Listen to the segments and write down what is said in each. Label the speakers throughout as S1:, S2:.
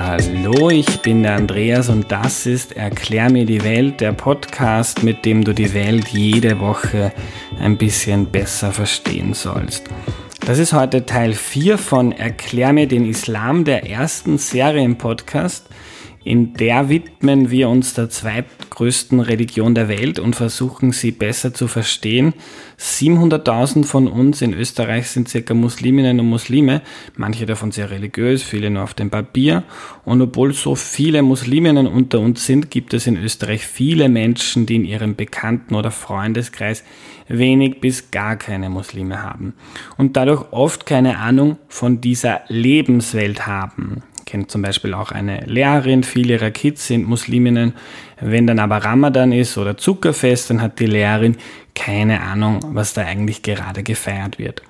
S1: Hallo, ich bin der Andreas und das ist Erklär mir die Welt, der Podcast, mit dem du die Welt jede Woche ein bisschen besser verstehen sollst. Das ist heute Teil 4 von Erklär mir den Islam, der ersten Serie im Podcast. In der widmen wir uns der zweitgrößten Religion der Welt und versuchen sie besser zu verstehen. 700.000 von uns in Österreich sind circa Musliminnen und Muslime, manche davon sehr religiös, viele nur auf dem Papier. Und obwohl so viele Musliminnen unter uns sind, gibt es in Österreich viele Menschen, die in ihrem Bekannten- oder Freundeskreis wenig bis gar keine Muslime haben und dadurch oft keine Ahnung von dieser Lebenswelt haben kenne zum Beispiel auch eine Lehrerin, viele ihrer Kids sind Musliminnen. Wenn dann aber Ramadan ist oder Zuckerfest, dann hat die Lehrerin keine Ahnung, was da eigentlich gerade gefeiert wird.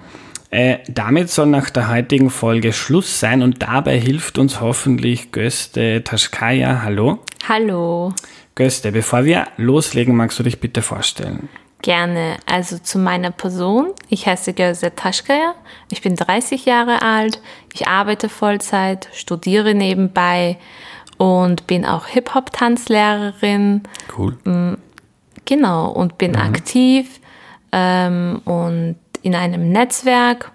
S1: Äh, damit soll nach der heutigen Folge Schluss sein und dabei hilft uns hoffentlich Göste Taschkaya. Hallo.
S2: Hallo.
S1: Göste, bevor wir loslegen, magst du dich bitte vorstellen?
S2: Gerne. Also zu meiner Person. Ich heiße Gözde Taschkaya. Ich bin 30 Jahre alt. Ich arbeite Vollzeit, studiere nebenbei und bin auch Hip-Hop-Tanzlehrerin.
S1: Cool.
S2: Mm, genau. Und bin mhm. aktiv ähm, und in einem Netzwerk.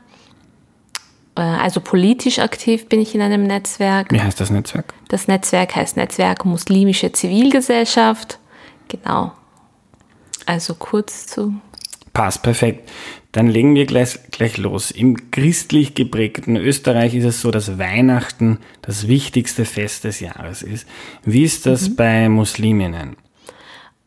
S2: Äh, also politisch aktiv bin ich in einem Netzwerk.
S1: Wie heißt das Netzwerk?
S2: Das Netzwerk heißt Netzwerk Muslimische Zivilgesellschaft. Genau. Also kurz zu.
S1: Passt, perfekt. Dann legen wir gleich, gleich los. Im christlich geprägten Österreich ist es so, dass Weihnachten das wichtigste Fest des Jahres ist. Wie ist das mhm. bei Musliminnen?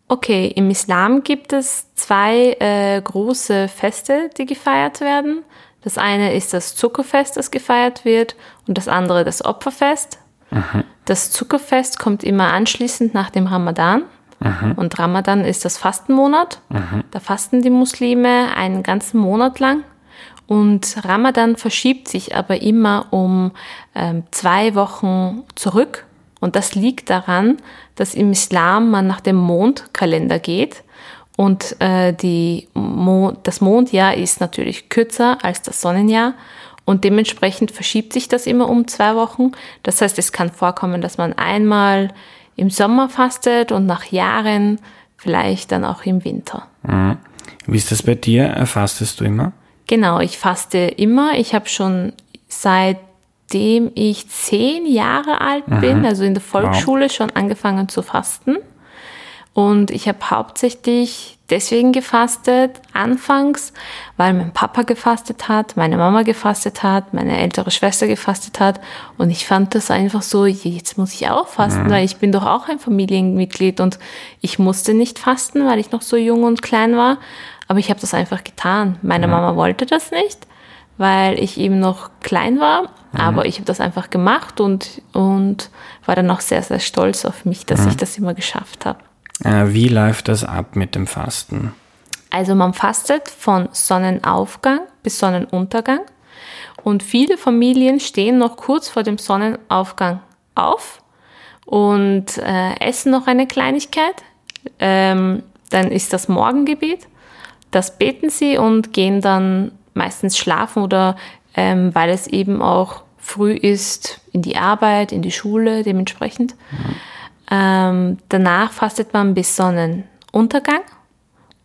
S2: Okay, im Islam gibt es zwei äh, große Feste, die gefeiert werden. Das eine ist das Zuckerfest, das gefeiert wird, und das andere das Opferfest. Mhm. Das Zuckerfest kommt immer anschließend nach dem Ramadan. Mhm. Und Ramadan ist das Fastenmonat. Mhm. Da fasten die Muslime einen ganzen Monat lang. Und Ramadan verschiebt sich aber immer um ähm, zwei Wochen zurück. Und das liegt daran, dass im Islam man nach dem Mondkalender geht. Und äh, die Mo das Mondjahr ist natürlich kürzer als das Sonnenjahr. Und dementsprechend verschiebt sich das immer um zwei Wochen. Das heißt, es kann vorkommen, dass man einmal im Sommer fastet und nach Jahren vielleicht dann auch im Winter.
S1: Mhm. Wie ist das bei dir? Fastest du immer?
S2: Genau, ich faste immer. Ich habe schon seitdem ich zehn Jahre alt mhm. bin, also in der Volksschule, wow. schon angefangen zu fasten. Und ich habe hauptsächlich deswegen gefastet, anfangs, weil mein Papa gefastet hat, meine Mama gefastet hat, meine ältere Schwester gefastet hat. Und ich fand das einfach so, jetzt muss ich auch fasten, mhm. weil ich bin doch auch ein Familienmitglied und ich musste nicht fasten, weil ich noch so jung und klein war. Aber ich habe das einfach getan. Meine mhm. Mama wollte das nicht, weil ich eben noch klein war. Mhm. Aber ich habe das einfach gemacht und, und war dann auch sehr, sehr stolz auf mich, dass mhm. ich das immer geschafft habe.
S1: Äh, wie läuft das ab mit dem Fasten?
S2: Also man fastet von Sonnenaufgang bis Sonnenuntergang und viele Familien stehen noch kurz vor dem Sonnenaufgang auf und äh, essen noch eine Kleinigkeit. Ähm, dann ist das Morgengebet. Das beten sie und gehen dann meistens schlafen oder ähm, weil es eben auch früh ist, in die Arbeit, in die Schule dementsprechend. Mhm. Ähm, danach fastet man bis Sonnenuntergang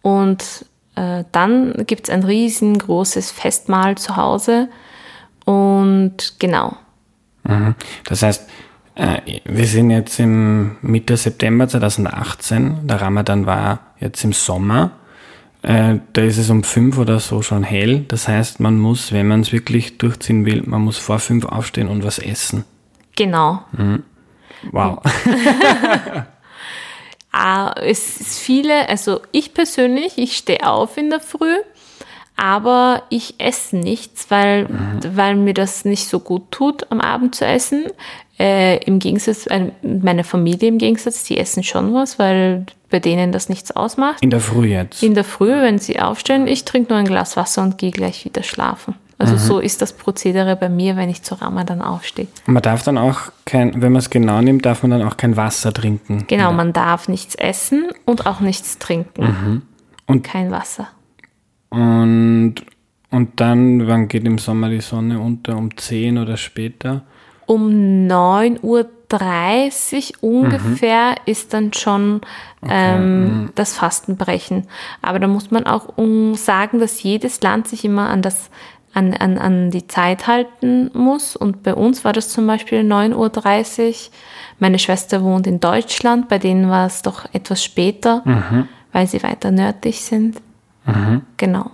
S2: und äh, dann gibt es ein riesengroßes Festmahl zu Hause und genau.
S1: Mhm. Das heißt, äh, wir sind jetzt im Mitte September 2018, der Ramadan war jetzt im Sommer. Äh, da ist es um fünf oder so schon hell. Das heißt, man muss, wenn man es wirklich durchziehen will, man muss vor fünf aufstehen und was essen.
S2: Genau.
S1: Mhm. Wow.
S2: ah, es ist viele, also ich persönlich, ich stehe auf in der Früh, aber ich esse nichts, weil, mhm. weil mir das nicht so gut tut, am Abend zu essen. Äh, Im Gegensatz, äh, meine Familie im Gegensatz, die essen schon was, weil bei denen das nichts ausmacht.
S1: In der Früh jetzt?
S2: In der Früh, wenn sie aufstehen, ich trinke nur ein Glas Wasser und gehe gleich wieder schlafen. Also mhm. so ist das Prozedere bei mir, wenn ich zu Ramadan aufstehe.
S1: Man darf dann auch kein, wenn man es genau nimmt, darf man dann auch kein Wasser trinken.
S2: Genau, ja. man darf nichts essen und auch nichts trinken.
S1: Mhm.
S2: Und kein Wasser.
S1: Und, und dann, wann geht im Sommer die Sonne unter? Um 10 oder später?
S2: um 9.30 Uhr ungefähr mhm. ist dann schon okay. ähm, mhm. das Fastenbrechen. Aber da muss man auch sagen, dass jedes Land sich immer an das an, an, an die Zeit halten muss. Und bei uns war das zum Beispiel 9.30 Uhr. Meine Schwester wohnt in Deutschland, bei denen war es doch etwas später, mhm. weil sie weiter nördlich sind. Mhm. Genau.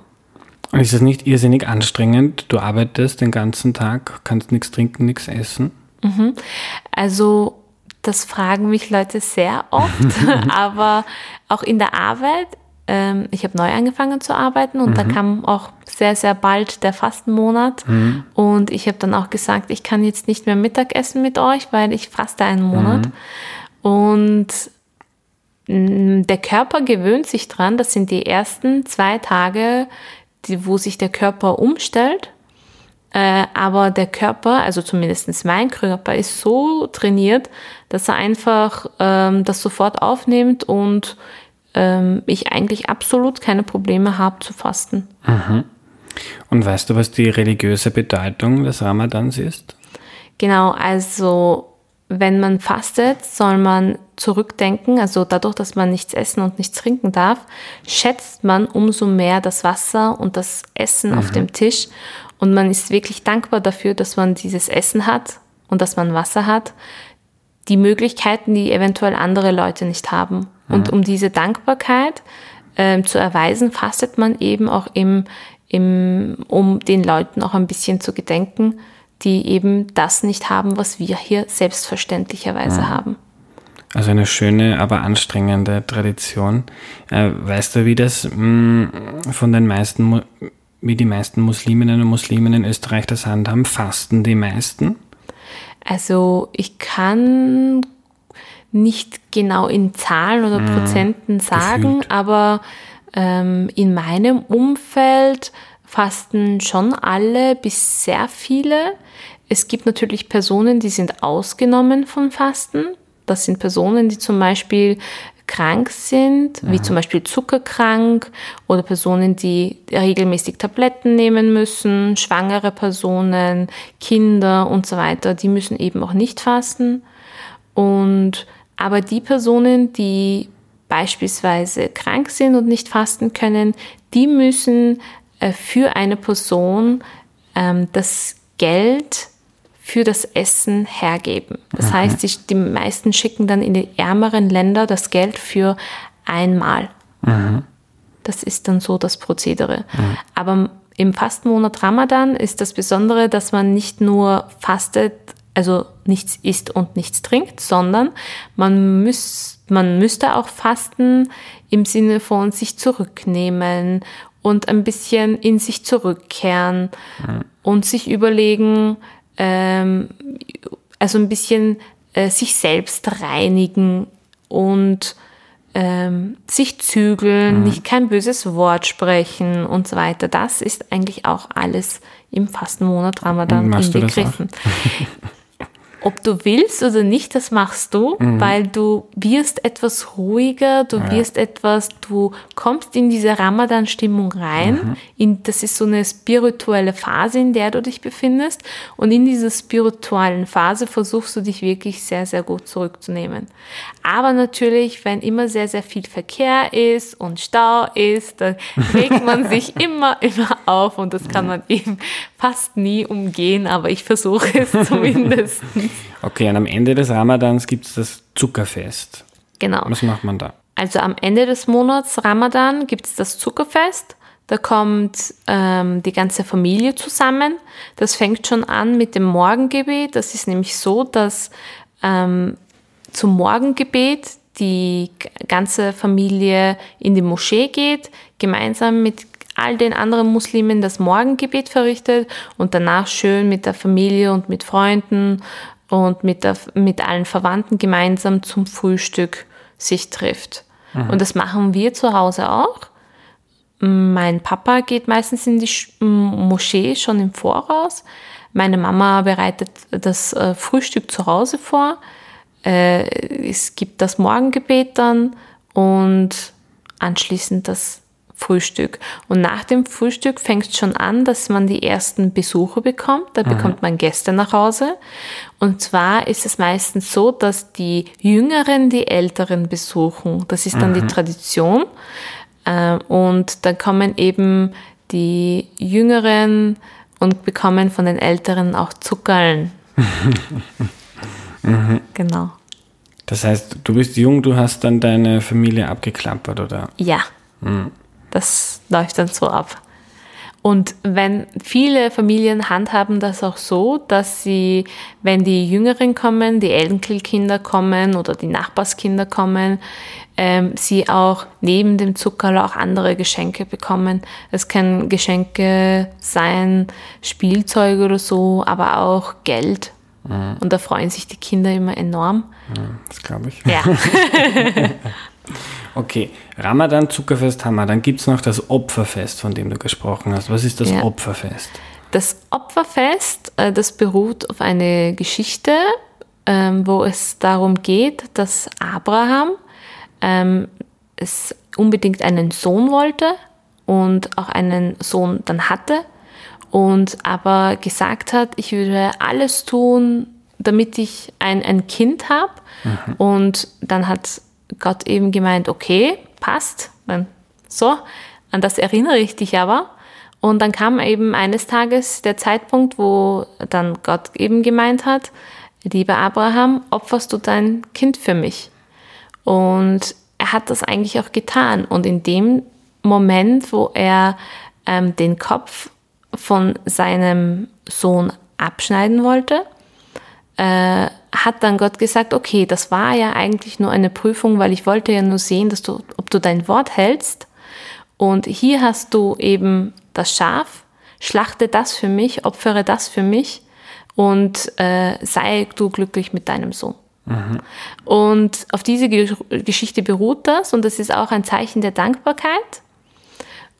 S1: Und ist es nicht irrsinnig anstrengend? Du arbeitest den ganzen Tag, kannst nichts trinken, nichts essen?
S2: Mhm. Also das fragen mich Leute sehr oft, aber auch in der Arbeit. Ähm, ich habe neu angefangen zu arbeiten und mhm. da kam auch sehr, sehr bald der Fastenmonat. Mhm. Und ich habe dann auch gesagt, ich kann jetzt nicht mehr Mittag essen mit euch, weil ich faste einen Monat. Mhm. Und mm, der Körper gewöhnt sich dran. Das sind die ersten zwei Tage, die, wo sich der Körper umstellt. Äh, aber der Körper, also zumindest mein Körper, ist so trainiert, dass er einfach ähm, das sofort aufnimmt und ähm, ich eigentlich absolut keine Probleme habe zu fasten.
S1: Mhm. Und weißt du, was die religiöse Bedeutung des Ramadans ist?
S2: Genau, also wenn man fastet, soll man zurückdenken, also dadurch, dass man nichts essen und nichts trinken darf, schätzt man umso mehr das Wasser und das Essen mhm. auf dem Tisch und man ist wirklich dankbar dafür, dass man dieses Essen hat und dass man Wasser hat, die Möglichkeiten, die eventuell andere Leute nicht haben. Mhm. Und um diese Dankbarkeit äh, zu erweisen, fastet man eben auch im, im, um den Leuten auch ein bisschen zu gedenken, die eben das nicht haben, was wir hier selbstverständlicherweise ja. haben.
S1: Also eine schöne, aber anstrengende Tradition. Äh, weißt du, wie das mh, mm, von den meisten, wie die meisten Musliminnen und Muslimen in Österreich das handhaben? Fasten die meisten?
S2: Also ich kann nicht genau in Zahlen oder mhm. Prozenten sagen, Gefühlt. aber ähm, in meinem Umfeld fasten schon alle bis sehr viele. Es gibt natürlich Personen, die sind ausgenommen vom Fasten. Das sind Personen, die zum Beispiel krank sind, wie zum Beispiel zuckerkrank oder Personen, die regelmäßig Tabletten nehmen müssen, schwangere Personen, Kinder und so weiter, die müssen eben auch nicht fasten. Und aber die Personen, die beispielsweise krank sind und nicht fasten können, die müssen äh, für eine Person ähm, das Geld für das Essen hergeben. Das mhm. heißt, die, die, meisten schicken dann in die ärmeren Länder das Geld für einmal. Mhm. Das ist dann so das Prozedere. Mhm. Aber im Fastenmonat Ramadan ist das Besondere, dass man nicht nur fastet, also nichts isst und nichts trinkt, sondern man, müß, man müsste auch fasten im Sinne von sich zurücknehmen und ein bisschen in sich zurückkehren mhm. und sich überlegen, ähm, also ein bisschen äh, sich selbst reinigen und ähm, sich zügeln, mhm. nicht kein böses Wort sprechen und so weiter. Das ist eigentlich auch alles im Fastenmonat Ramadan inbegriffen. ob du willst oder nicht, das machst du, mhm. weil du wirst etwas ruhiger, du ja. wirst etwas, du kommst in diese Ramadan-Stimmung rein. Mhm. In, das ist so eine spirituelle Phase, in der du dich befindest. Und in dieser spirituellen Phase versuchst du dich wirklich sehr, sehr gut zurückzunehmen. Aber natürlich, wenn immer sehr, sehr viel Verkehr ist und Stau ist, dann regt man sich immer, immer auf und das kann man eben fast nie umgehen, aber ich versuche es zumindest.
S1: Okay, und am Ende des Ramadans gibt es das Zuckerfest.
S2: Genau.
S1: Was macht man da?
S2: Also am Ende des Monats Ramadan gibt es das Zuckerfest. Da kommt ähm, die ganze Familie zusammen. Das fängt schon an mit dem Morgengebet. Das ist nämlich so, dass ähm, zum Morgengebet die ganze Familie in die Moschee geht, gemeinsam mit all den anderen Muslimen das Morgengebet verrichtet und danach schön mit der Familie und mit Freunden und mit, der, mit allen Verwandten gemeinsam zum Frühstück sich trifft. Mhm. Und das machen wir zu Hause auch. Mein Papa geht meistens in die Moschee schon im Voraus. Meine Mama bereitet das äh, Frühstück zu Hause vor. Äh, es gibt das Morgengebet dann und anschließend das Frühstück. Und nach dem Frühstück fängt es schon an, dass man die ersten Besuche bekommt. Da bekommt man Gäste nach Hause. Und zwar ist es meistens so, dass die Jüngeren die Älteren besuchen. Das ist dann die Tradition. Äh, Und dann kommen eben die Jüngeren und bekommen von den Älteren auch Zuckerln. Genau.
S1: Das heißt, du bist jung, du hast dann deine Familie abgeklappert, oder?
S2: Ja, das läuft dann so ab. Und wenn viele Familien handhaben das auch so, dass sie, wenn die Jüngeren kommen, die Enkelkinder kommen oder die Nachbarskinder kommen, ähm, sie auch neben dem Zuckerl auch andere Geschenke bekommen. Es können Geschenke sein, Spielzeuge oder so, aber auch Geld. Und da freuen sich die Kinder immer enorm.
S1: Das glaube ich.
S2: Ja.
S1: Okay, Ramadan, Zuckerfest wir. Dann gibt es noch das Opferfest, von dem du gesprochen hast. Was ist das
S2: Ja.
S1: Opferfest?
S2: Das Opferfest, äh, das beruht auf eine Geschichte, ähm, wo es darum geht, dass Abraham ähm, es unbedingt einen Sohn wollte und auch einen Sohn dann hatte und aber gesagt hat, ich würde alles tun, damit ich ein, ein Kind habe. Und dann hat Gott eben gemeint, okay, passt, so, an das erinnere ich dich aber. Und dann kam eben eines Tages der Zeitpunkt, wo dann Gott eben gemeint hat, lieber Abraham, opferst du dein Kind für mich? Und er hat das eigentlich auch getan. Und in dem Moment, wo er ähm, den Kopf von seinem Sohn abschneiden wollte, äh, hat dann Gott gesagt, okay, das war ja eigentlich nur eine Prüfung, weil ich wollte ja nur sehen, dass du, ob du dein Wort hältst. Und hier hast du eben das Schaf, schlachte das für mich, opfere das für mich und äh, sei du glücklich mit deinem Sohn. Und auf diese Ge Geschichte beruht das und das ist auch ein Zeichen der Dankbarkeit.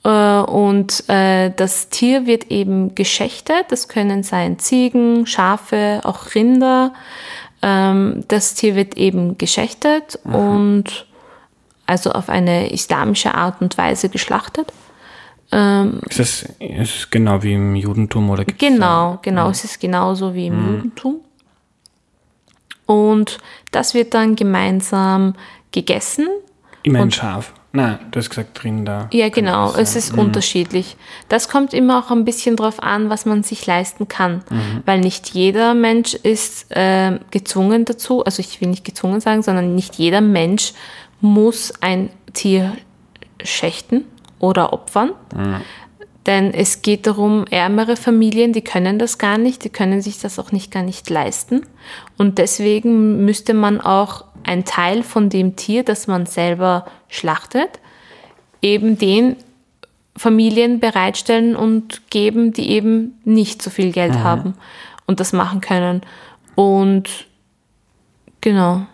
S2: Äh, Und äh, das Tier wird eben geschächtet. Das können sein Ziegen, Schafe, auch Rinder. Ähm, Das Tier wird eben geschächtet und also auf eine islamische Art und Weise geschlachtet.
S1: Ist das ist genau wie im Judentum oder gibt's
S2: Genau, genau. Es ist genauso wie im Judentum. Und das wird dann gemeinsam gegessen.
S1: Da immer ein Schaf? Nein, du hast gesagt Rinder.
S2: Ja, genau. Es ist unterschiedlich. Das kommt immer auch ein bisschen drauf an, was man sich leisten kann. Weil nicht jeder Mensch ist äh, gezwungen dazu, also ich will nicht gezwungen sagen, sondern nicht jeder Mensch muss ein Tier schächten oder opfern. Denn es geht darum, ärmere Familien, die können das gar nicht, die können sich das auch nicht gar nicht leisten. Und deswegen müsste man auch ein Teil von dem Tier, das man selber schlachtet, eben den Familien bereitstellen und geben, die eben nicht so viel Geld haben und das machen können. Und genau.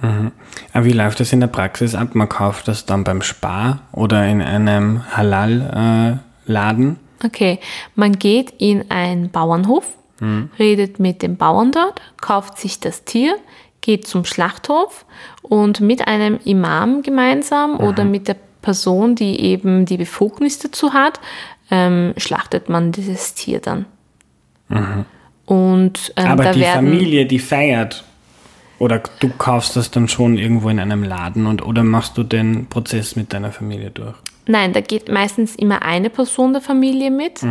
S1: Aber wie läuft das in der Praxis ab? Man kauft das dann beim Spar oder in einem Halal-Laden?
S2: Okay, man geht in einen Bauernhof, redet mit dem Bauern dort, kauft sich das Tier, geht zum Schlachthof und mit einem Imam gemeinsam oder mit der Person, die eben die Befugnis dazu hat, ähm, schlachtet man dieses Tier dann. Und ähm,
S1: Aber
S2: da
S1: die
S2: werden
S1: Familie, die feiert. Oder du kaufst das dann schon irgendwo in einem Laden und oder machst du den Prozess mit deiner Familie durch?
S2: Nein, da geht meistens immer eine Person der Familie mit.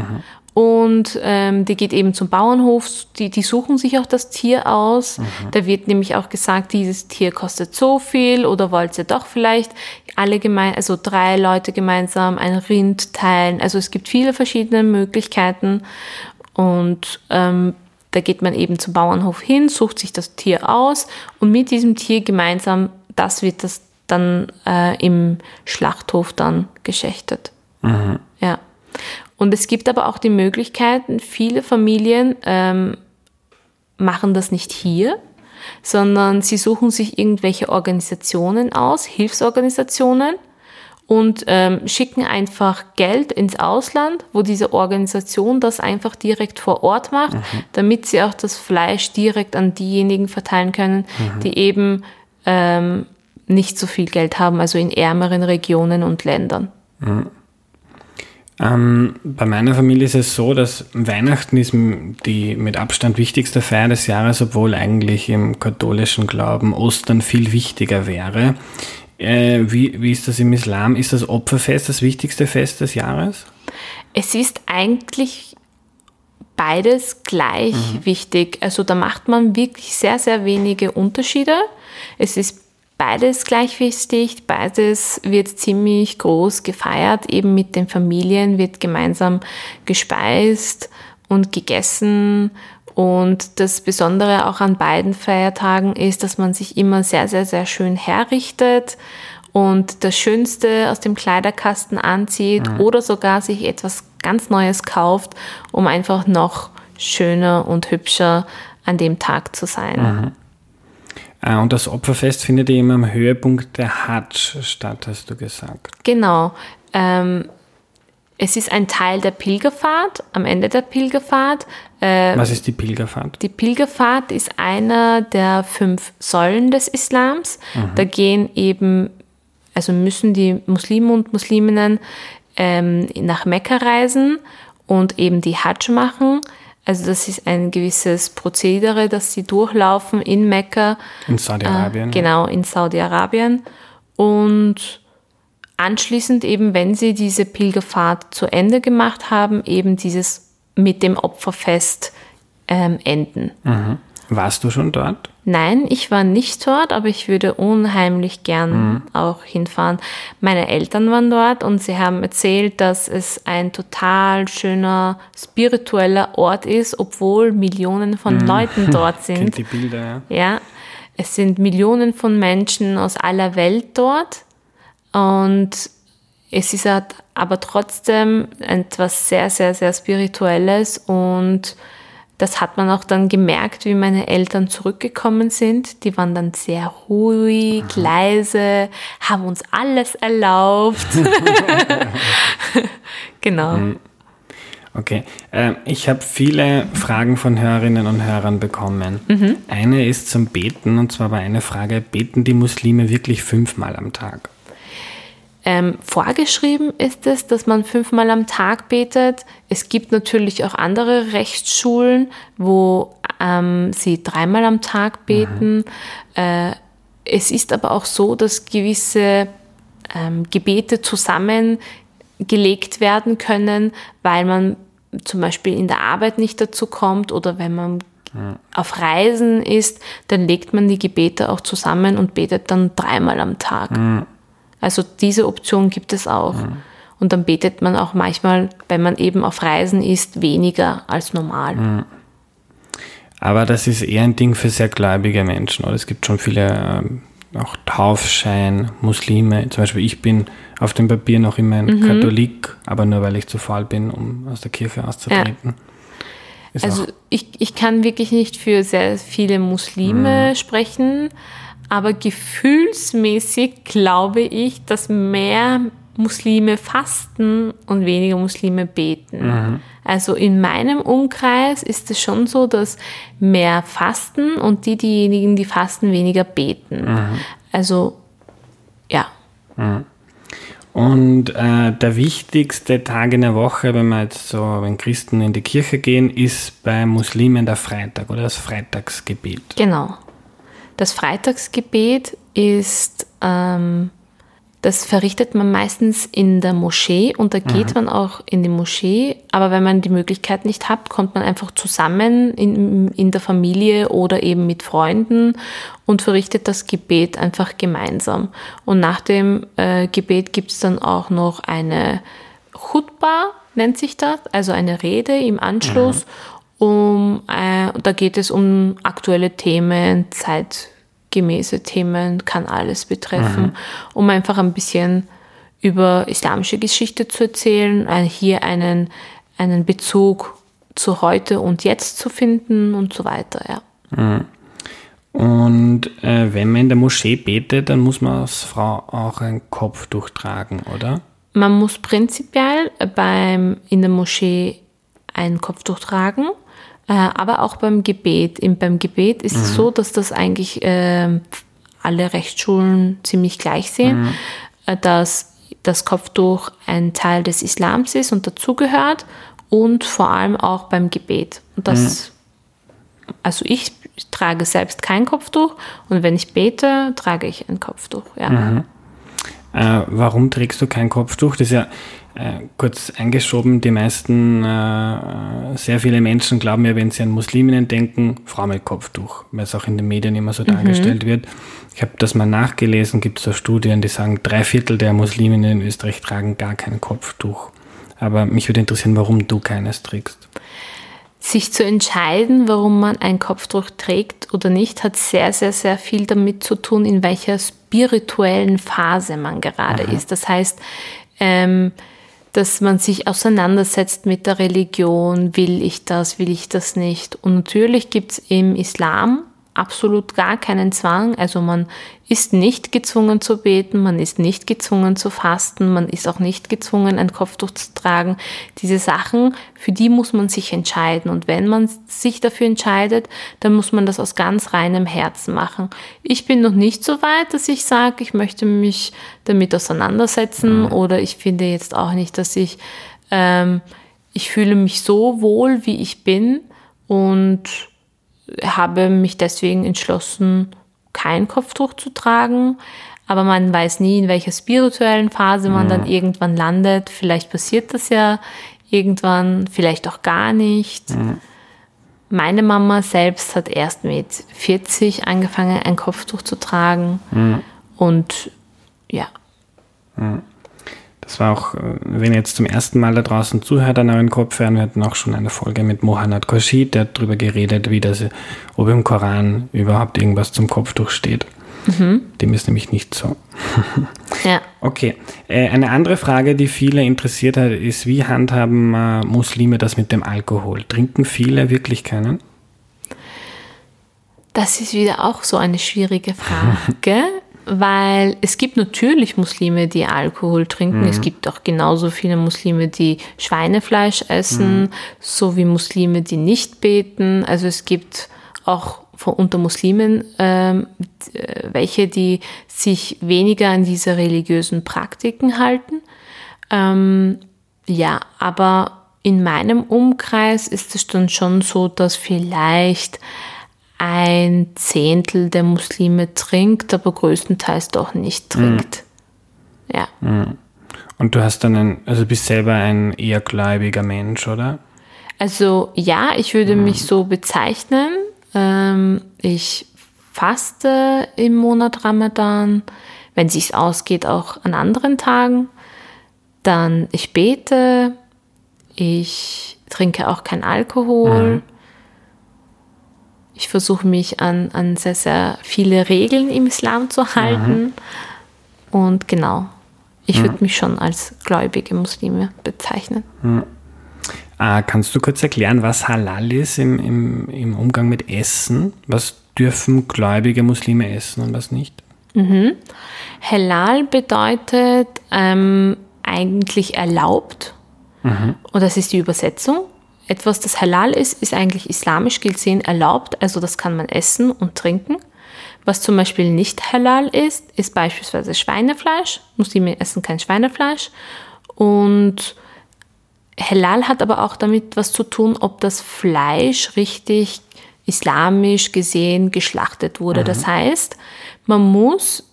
S2: Und ähm, die geht eben zum Bauernhof, die, die suchen sich auch das Tier aus. Da wird nämlich auch gesagt, dieses Tier kostet so viel oder wollt ihr doch vielleicht alle gemein, also drei Leute gemeinsam ein Rind teilen. Also es gibt viele verschiedene Möglichkeiten. Und ähm, da geht man eben zum Bauernhof hin, sucht sich das Tier aus und mit diesem Tier gemeinsam, das wird das dann äh, im Schlachthof dann geschächtet. Ja. Und es gibt aber auch die Möglichkeiten, viele Familien ähm, machen das nicht hier, sondern sie suchen sich irgendwelche Organisationen aus, Hilfsorganisationen, und ähm, schicken einfach Geld ins Ausland, wo diese Organisation das einfach direkt vor Ort macht, damit sie auch das Fleisch direkt an diejenigen verteilen können, die eben ähm, nicht so viel Geld haben, also in ärmeren Regionen und Ländern.
S1: Ähm, bei meiner Familie ist es so, dass Weihnachten ist die mit Abstand wichtigste Feier des Jahres, obwohl eigentlich im katholischen Glauben Ostern viel wichtiger wäre. Äh, wie, wie ist das im Islam? Ist das Opferfest das wichtigste Fest des Jahres?
S2: Es ist eigentlich beides gleich mhm. wichtig. Also da macht man wirklich sehr, sehr wenige Unterschiede. Es ist beides gleich wichtig, beides wird ziemlich groß gefeiert, eben mit den Familien wird gemeinsam gespeist und gegessen. Und das Besondere auch an beiden Feiertagen ist, dass man sich immer sehr, sehr, sehr schön herrichtet und das Schönste aus dem Kleiderkasten anzieht mhm. oder sogar sich etwas ganz Neues kauft, um einfach noch schöner und hübscher an dem Tag zu sein. Mhm.
S1: Ah, und das Opferfest findet immer am Höhepunkt der Hajj statt, hast du gesagt.
S2: Genau. Ähm, es ist ein Teil der Pilgerfahrt, am Ende der Pilgerfahrt.
S1: Äh, Was ist die Pilgerfahrt?
S2: Die Pilgerfahrt ist einer der fünf Säulen des Islams. Mhm. Da gehen eben, also müssen die Muslime und Musliminnen ähm, nach Mekka reisen und eben die Hajj machen. Also das ist ein gewisses Prozedere, das sie durchlaufen in Mekka.
S1: In Saudi-Arabien.
S2: Äh, genau, in Saudi-Arabien. Und anschließend eben, wenn sie diese Pilgerfahrt zu Ende gemacht haben, eben dieses mit dem Opferfest ähm, enden.
S1: Mhm. Warst du schon dort?
S2: Nein, ich war nicht dort, aber ich würde unheimlich gern mhm. auch hinfahren. Meine Eltern waren dort und sie haben erzählt, dass es ein total schöner spiritueller Ort ist, obwohl Millionen von mhm. Leuten dort sind. Kennt
S1: die Bilder, ja.
S2: Ja, es sind Millionen von Menschen aus aller Welt dort und es ist aber trotzdem etwas sehr, sehr, sehr Spirituelles und das hat man auch dann gemerkt, wie meine Eltern zurückgekommen sind. Die waren dann sehr ruhig, Aha. leise, haben uns alles erlaubt. genau. Mhm.
S1: Okay, äh, ich habe viele Fragen von Hörerinnen und Hörern bekommen. Mhm. Eine ist zum Beten und zwar war eine Frage, beten die Muslime wirklich fünfmal am Tag?
S2: Ähm, vorgeschrieben ist es, dass man fünfmal am Tag betet. Es gibt natürlich auch andere Rechtsschulen, wo ähm, sie dreimal am Tag beten. Mhm. Äh, es ist aber auch so, dass gewisse ähm, Gebete zusammengelegt werden können, weil man zum Beispiel in der Arbeit nicht dazu kommt oder wenn man ja. auf Reisen ist, dann legt man die Gebete auch zusammen und betet dann dreimal am Tag. Ja. Also diese Option gibt es auch. Mhm. Und dann betet man auch manchmal, wenn man eben auf Reisen ist, weniger als normal. Mhm.
S1: Aber das ist eher ein Ding für sehr gläubige Menschen. Oder? Es gibt schon viele ähm, auch Taufschein, Muslime. Zum Beispiel ich bin auf dem Papier noch immer ein mhm. Katholik, aber nur weil ich zu faul bin, um aus der Kirche auszutreten.
S2: Ja. Also ich, ich kann wirklich nicht für sehr viele Muslime mhm. sprechen, aber gefühlsmäßig glaube ich, dass mehr Muslime fasten und weniger Muslime beten. Mhm. Also in meinem Umkreis ist es schon so, dass mehr fasten und die, diejenigen, die fasten, weniger beten. Mhm. Also ja.
S1: Mhm. Und äh, der wichtigste Tag in der Woche, wenn wir jetzt so, wenn Christen in die Kirche gehen, ist bei Muslimen der Freitag oder das Freitagsgebet.
S2: Genau. Das Freitagsgebet ist, ähm, das verrichtet man meistens in der Moschee und da geht mhm. man auch in die Moschee. Aber wenn man die Möglichkeit nicht hat, kommt man einfach zusammen in, in der Familie oder eben mit Freunden und verrichtet das Gebet einfach gemeinsam. Und nach dem äh, Gebet gibt es dann auch noch eine Chutba, nennt sich das, also eine Rede im Anschluss. Mhm um, äh, da geht es um aktuelle Themen, zeitgemäße Themen, kann alles betreffen, mhm. um einfach ein bisschen über islamische Geschichte zu erzählen, äh, hier einen, einen Bezug zu heute und jetzt zu finden und so weiter, ja.
S1: Mhm. Und äh, wenn man in der Moschee betet, dann muss man als Frau auch ein Kopftuch tragen, oder?
S2: Man muss prinzipiell beim, in der Moschee ein Kopftuch tragen. Äh, aber auch beim Gebet. beim Gebet ist mhm. es so, dass das eigentlich äh, alle Rechtsschulen ziemlich gleich sehen, mhm. Äh, dass das Kopftuch ein Teil des Islams ist und dazugehört und vor allem auch beim Gebet. Und das, mhm. also ich trage selbst kein Kopftuch und wenn ich bete, trage ich ein Kopftuch. Ja. Mhm.
S1: Äh, warum trägst du kein Kopftuch? Das ist ja äh, kurz eingeschoben, die meisten, äh, sehr viele Menschen glauben ja, wenn sie an Musliminnen denken, Frau mit Kopftuch, weil es auch in den Medien immer so mhm. dargestellt wird. Ich habe das mal nachgelesen, gibt es so Studien, die sagen, drei Viertel der Musliminnen in Österreich tragen gar kein Kopftuch. Aber mich würde interessieren, warum du keines trägst.
S2: Sich zu entscheiden, warum man ein Kopftuch trägt oder nicht, hat sehr, sehr, sehr viel damit zu tun, in welcher spirituellen Phase man gerade Aha. ist. Das heißt, ähm, dass man sich auseinandersetzt mit der Religion, will ich das, will ich das nicht. Und natürlich gibt es im Islam absolut gar keinen Zwang. Also man ist nicht gezwungen zu beten, man ist nicht gezwungen zu fasten, man ist auch nicht gezwungen, ein Kopftuch zu tragen. Diese Sachen, für die muss man sich entscheiden. Und wenn man sich dafür entscheidet, dann muss man das aus ganz reinem Herzen machen. Ich bin noch nicht so weit, dass ich sage, ich möchte mich damit auseinandersetzen mhm. oder ich finde jetzt auch nicht, dass ich, ähm, ich fühle mich so wohl, wie ich bin und habe mich deswegen entschlossen, kein Kopftuch zu tragen. Aber man weiß nie, in welcher spirituellen Phase man mhm. dann irgendwann landet. Vielleicht passiert das ja irgendwann, vielleicht auch gar nicht. Mhm. Meine Mama selbst hat erst mit 40 angefangen, ein Kopftuch zu tragen. Mhm. Und ja.
S1: Das war auch, äh, wenn ihr jetzt zum ersten Mal da draußen zuhört an euren Kopfhörern, wir hatten auch schon eine Folge mit Mohanad Khorshid, der hat darüber geredet, wie das, ob im Koran überhaupt irgendwas zum Kopftuch steht. Mhm. Dem ist nämlich nicht so.
S2: ja.
S1: Okay. Äh, eine andere Frage, die viele interessiert hat, ist, wie handhaben äh, Muslime das mit dem Alkohol? Trinken viele wirklich keinen?
S2: Das ist wieder auch so eine schwierige Frage weil es gibt natürlich Muslime, die Alkohol trinken. Mhm. Es gibt auch genauso viele Muslime, die Schweinefleisch essen, mhm. so wie Muslime, die nicht beten. Also es gibt auch unter Muslimen ähm, welche, die sich weniger an diese religiösen Praktiken halten. Ähm, ja, aber in meinem Umkreis ist es dann schon so, dass vielleicht ein Zehntel der Muslime trinkt, aber größtenteils doch nicht trinkt. Mhm. Ja.
S1: Mhm. Und du hast dann ein, also bist selber ein eher gläubiger Mensch, oder?
S2: Also ja, ich würde mhm. mich so bezeichnen. Ähm, ich faste im Monat Ramadan, wenn es sich ausgeht, auch an anderen Tagen. Dann ich bete, ich trinke auch kein Alkohol. Mhm. Ich versuche mich an, an sehr, sehr viele Regeln im Islam zu halten. Mhm. Und genau, ich würde mhm. mich schon als gläubige Muslime bezeichnen.
S1: Mhm. Äh, kannst du kurz erklären, was Halal ist im, im, im Umgang mit Essen? Was dürfen gläubige Muslime essen und was nicht?
S2: Mhm. Halal bedeutet ähm, eigentlich erlaubt. Mhm. Und das ist die Übersetzung etwas, das halal ist, ist eigentlich islamisch gesehen erlaubt, also das kann man essen und trinken. Was zum Beispiel nicht halal ist, ist beispielsweise Schweinefleisch. Muslime essen kein Schweinefleisch. Und halal hat aber auch damit was zu tun, ob das Fleisch richtig islamisch gesehen geschlachtet wurde. Mhm. Das heißt, man muss,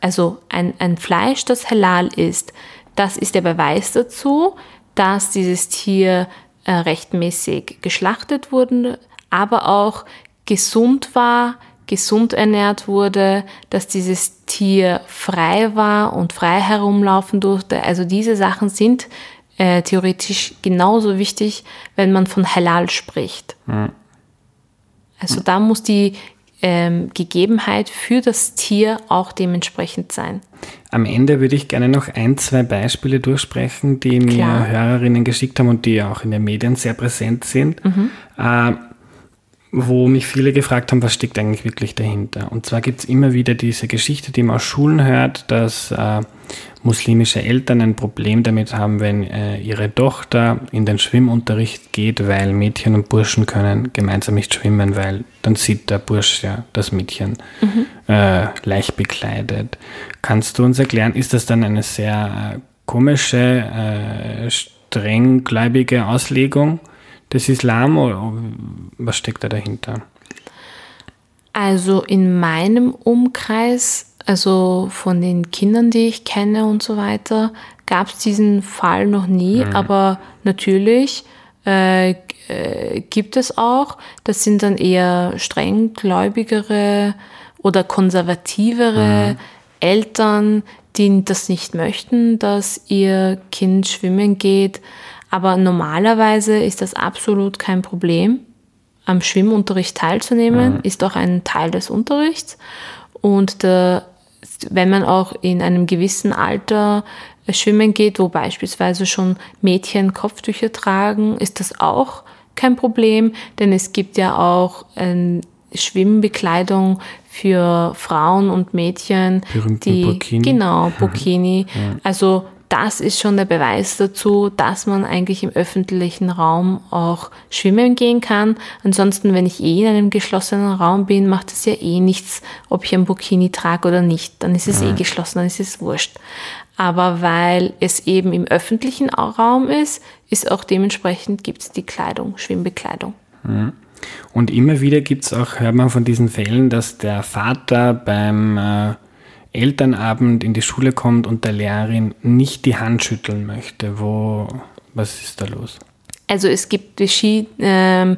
S2: also ein, ein Fleisch, das halal ist, das ist der Beweis dazu, dass dieses Tier äh, rechtmäßig geschlachtet wurden, aber auch gesund war, gesund ernährt wurde, dass dieses Tier frei war und frei herumlaufen durfte. Also diese Sachen sind äh, theoretisch genauso wichtig, wenn man von Halal spricht. Mhm. Also da muss die ähm, Gegebenheit für das Tier auch dementsprechend sein.
S1: Am Ende würde ich gerne noch ein, zwei Beispiele durchsprechen, die Klar. mir Hörerinnen geschickt haben und die auch in den Medien sehr präsent sind. Mhm. Äh, wo mich viele gefragt haben, was steckt eigentlich wirklich dahinter. Und zwar gibt es immer wieder diese Geschichte, die man aus Schulen hört, dass äh, muslimische Eltern ein Problem damit haben, wenn äh, ihre Tochter in den Schwimmunterricht geht, weil Mädchen und Burschen können gemeinsam nicht schwimmen, weil dann sieht der Bursch ja das Mädchen mhm. äh, leicht bekleidet. Kannst du uns erklären, ist das dann eine sehr äh, komische, äh, strenggläubige Auslegung? des Islam oder was steckt da dahinter?
S2: Also in meinem Umkreis, also von den Kindern, die ich kenne und so weiter, gab es diesen Fall noch nie, mhm. aber natürlich äh, äh, gibt es auch. Das sind dann eher strenggläubigere oder konservativere mhm. Eltern, die das nicht möchten, dass ihr Kind schwimmen geht. Aber normalerweise ist das absolut kein Problem. Am Schwimmunterricht teilzunehmen mhm. ist auch ein Teil des Unterrichts. Und der, wenn man auch in einem gewissen Alter schwimmen geht, wo beispielsweise schon Mädchen Kopftücher tragen, ist das auch kein Problem, denn es gibt ja auch ähm, Schwimmbekleidung für Frauen und Mädchen,
S1: Berühmten die Burkini.
S2: genau Burkini. ja. Also das ist schon der Beweis dazu, dass man eigentlich im öffentlichen Raum auch schwimmen gehen kann. Ansonsten, wenn ich eh in einem geschlossenen Raum bin, macht es ja eh nichts, ob ich ein Burkini trage oder nicht. Dann ist es eh geschlossen, dann ist es wurscht. Aber weil es eben im öffentlichen Raum ist, ist auch dementsprechend gibt es die Kleidung, Schwimmbekleidung.
S1: Und immer wieder gibt es auch, hört man von diesen Fällen, dass der Vater beim äh Elternabend in die Schule kommt und der Lehrerin nicht die Hand schütteln möchte. Wo, was ist da los?
S2: Also es gibt äh,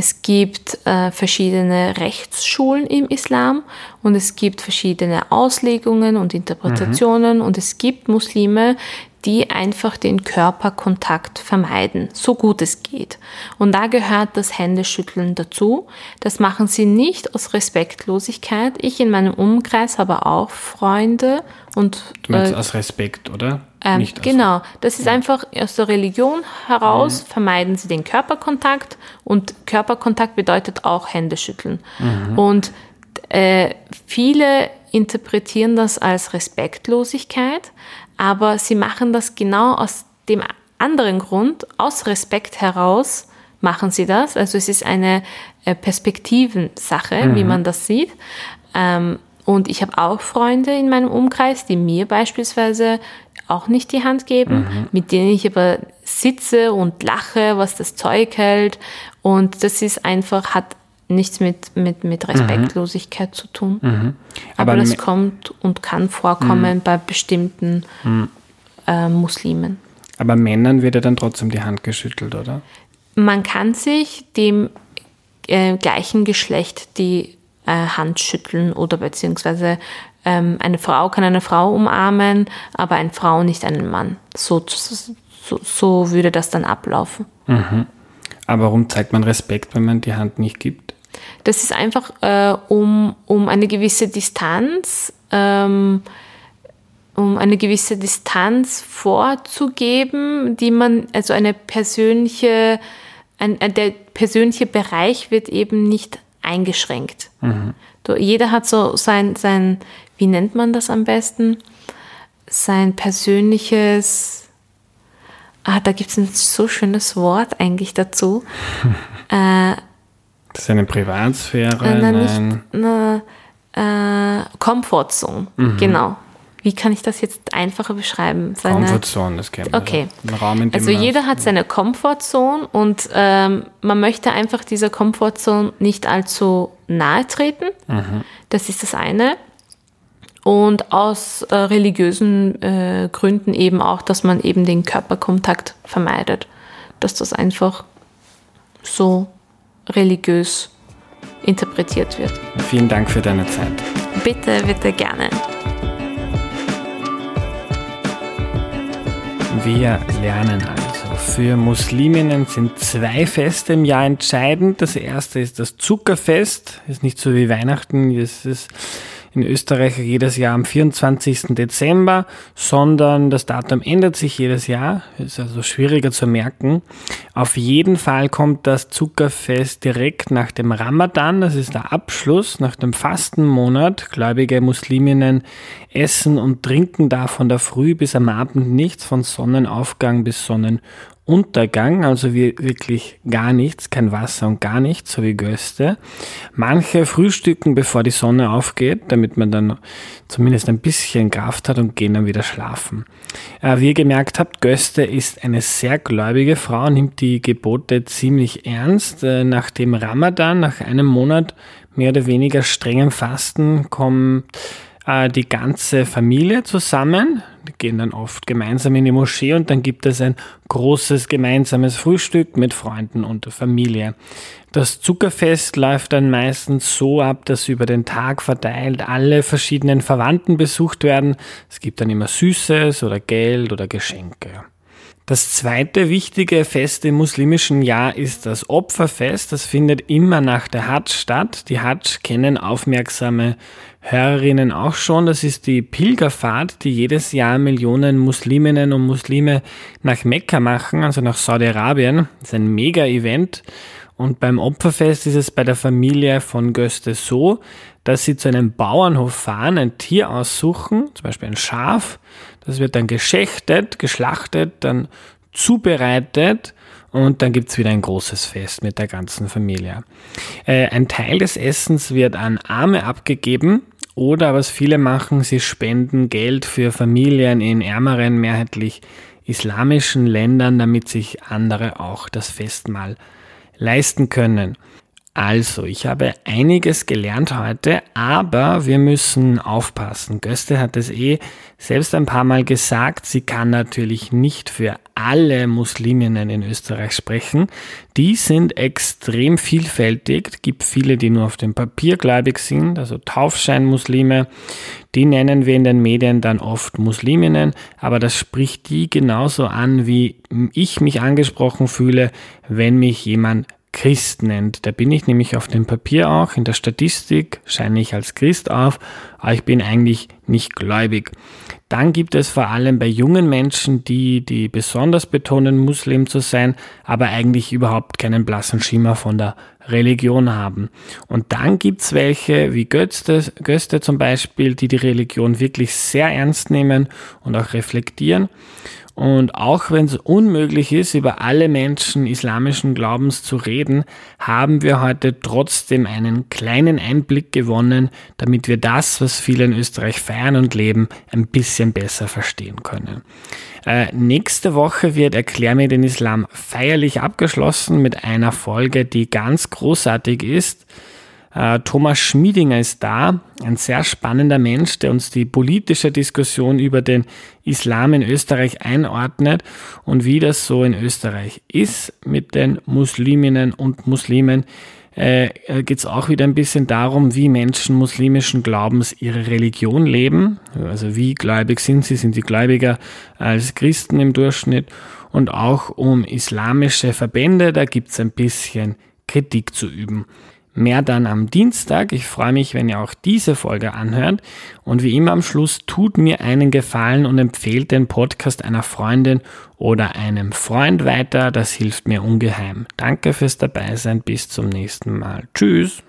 S2: es gibt äh, verschiedene Rechtsschulen im Islam und es gibt verschiedene Auslegungen und Interpretationen mhm. und es gibt Muslime, die einfach den Körperkontakt vermeiden, so gut es geht. Und da gehört das Händeschütteln dazu. Das machen sie nicht aus Respektlosigkeit. Ich in meinem Umkreis habe auch Freunde und.
S1: Du meinst äh, aus Respekt, oder?
S2: Ähm, nicht genau. Das ist ja. einfach aus der Religion heraus, mhm. vermeiden sie den Körperkontakt und Körperkontakt bedeutet auch Händeschütteln. Mhm. Und äh, viele interpretieren das als Respektlosigkeit, aber sie machen das genau aus dem anderen Grund, aus Respekt heraus machen sie das. Also es ist eine äh, Perspektivensache, mhm. wie man das sieht. Ähm, und ich habe auch Freunde in meinem Umkreis, die mir beispielsweise auch nicht die Hand geben, mhm. mit denen ich aber sitze und lache, was das Zeug hält. Und das ist einfach, hat nichts mit, mit, mit mhm. Respektlosigkeit mhm. zu tun. Mhm. Aber, Aber, das kommt und kann vorkommen mhm. bei bestimmten mhm. äh, Muslimen.
S1: Aber Männern wird ja dann trotzdem die Hand geschüttelt, oder?
S2: Man kann sich dem äh, gleichen Geschlecht die äh, Hand schütteln oder beziehungsweise ähm, eine Frau kann eine Frau umarmen, aber eine Frau nicht einen Mann. So, so, so würde das dann ablaufen.
S1: Mhm. Aber warum zeigt man Respekt, wenn man die Hand nicht gibt?
S2: Das ist einfach, äh, um, um eine gewisse Distanz, ähm, um eine gewisse Distanz vorzugeben, die man, also eine persönliche, ein, der persönliche Bereich wird eben nicht eingeschränkt. Mhm. Jeder hat so sein, sein, wie nennt man das am besten? Sein persönliches, ah, da gibt es ein so schönes Wort eigentlich dazu.
S1: äh, das ist eine Privatsphäre. Äh,
S2: na, nicht, eine äh, Comfortzone, mhm. genau. Wie kann ich das jetzt einfacher beschreiben?
S1: Seine, Comfortzone, das kennt
S2: man. Okay. Raum, dem also jeder hat seine Comfortzone und ähm, man möchte einfach dieser Comfortzone nicht allzu nahe treten. Mhm. Das ist das eine. Und aus äh, religiösen äh, Gründen eben auch, dass man eben den Körperkontakt vermeidet. Dass das einfach so religiös interpretiert wird.
S1: Vielen Dank für deine Zeit.
S2: Bitte, bitte gerne.
S1: Wir lernen also. Für Musliminnen sind zwei Feste im Jahr entscheidend. Das erste ist das Zuckerfest. Ist nicht so wie Weihnachten. Es ist in Österreich jedes Jahr am 24. Dezember, sondern das Datum ändert sich jedes Jahr. Ist also schwieriger zu merken. Auf jeden Fall kommt das Zuckerfest direkt nach dem Ramadan. Das ist der Abschluss nach dem Fastenmonat. Gläubige Musliminnen essen und trinken da von der Früh bis am Abend nichts, von Sonnenaufgang bis Sonnenuntergang, also wirklich gar nichts, kein Wasser und gar nichts, so wie Göste. Manche frühstücken, bevor die Sonne aufgeht, damit man dann zumindest ein bisschen Kraft hat und gehen dann wieder schlafen. Äh, wie ihr gemerkt habt, Göste ist eine sehr gläubige Frau, nimmt die Gebote ziemlich ernst. Äh, nach dem Ramadan, nach einem Monat mehr oder weniger strengem Fasten, kommen äh, die ganze Familie zusammen. Die gehen dann oft gemeinsam in die Moschee und dann gibt es ein großes gemeinsames Frühstück mit Freunden und Familie. Das Zuckerfest läuft dann meistens so ab, dass über den Tag verteilt alle verschiedenen Verwandten besucht werden. Es gibt dann immer Süßes oder Geld oder Geschenke. Das zweite wichtige Fest im muslimischen Jahr ist das Opferfest. Das findet immer nach der Hajj statt. Die Hajj kennen aufmerksame Hörerinnen auch schon. Das ist die Pilgerfahrt, die jedes Jahr Millionen Musliminnen und Muslime nach Mekka machen, also nach Saudi-Arabien. Das ist ein Mega-Event. Und beim Opferfest ist es bei der Familie von Göste so, dass sie zu einem Bauernhof fahren, ein Tier aussuchen, zum Beispiel ein Schaf. Das wird dann geschächtet, geschlachtet, dann zubereitet und dann gibt's wieder ein großes Fest mit der ganzen Familie. Äh, ein Teil des Essens wird an Arme abgegeben oder was viele machen, sie spenden Geld für Familien in ärmeren, mehrheitlich islamischen Ländern, damit sich andere auch das Festmahl leisten können. Also, ich habe einiges gelernt heute, aber wir müssen aufpassen. Göste hat es eh selbst ein paar Mal gesagt, sie kann natürlich nicht für alle Musliminnen in Österreich sprechen. Die sind extrem vielfältig. Es gibt viele, die nur auf dem Papier gläubig sind, also Taufscheinmuslime. Die nennen wir in den Medien dann oft Musliminnen, aber das spricht die genauso an, wie ich mich angesprochen fühle, wenn mich jemand Christ nennt. Da bin ich nämlich auf dem Papier auch, in der Statistik scheine ich als Christ auf, aber ich bin eigentlich nicht gläubig. Dann gibt es vor allem bei jungen Menschen, die, die besonders betonen, Muslim zu sein, aber eigentlich überhaupt keinen blassen Schimmer von der Religion haben. Und dann gibt's welche, wie Göste, Göste zum Beispiel, die die Religion wirklich sehr ernst nehmen und auch reflektieren. Und auch wenn es unmöglich ist, über alle Menschen islamischen Glaubens zu reden, haben wir heute trotzdem einen kleinen Einblick gewonnen, damit wir das, was viele in Österreich feiern und leben, ein bisschen besser verstehen können. Äh, nächste Woche wird Erklär mir den Islam feierlich abgeschlossen mit einer Folge, die ganz großartig ist. Äh, Thomas Schmiedinger ist da, ein sehr spannender Mensch, der uns die politische Diskussion über den Islam in Österreich einordnet und wie das so in Österreich ist mit den Musliminnen und Muslimen. Äh, äh geht es auch wieder ein bisschen darum, wie Menschen muslimischen Glaubens ihre Religion leben. Also wie gläubig sind sie? Sind sie gläubiger als Christen im Durchschnitt? Und auch um islamische Verbände, da gibt es ein bisschen Kritik zu üben. Mehr dann am Dienstag. Ich freue mich, wenn ihr auch diese Folge anhört. Und wie immer am Schluss, tut mir einen Gefallen und empfehlt den Podcast einer Freundin oder einem Freund weiter. Das hilft mir ungeheim. Danke fürs Dabeisein. Bis zum nächsten Mal. Tschüss.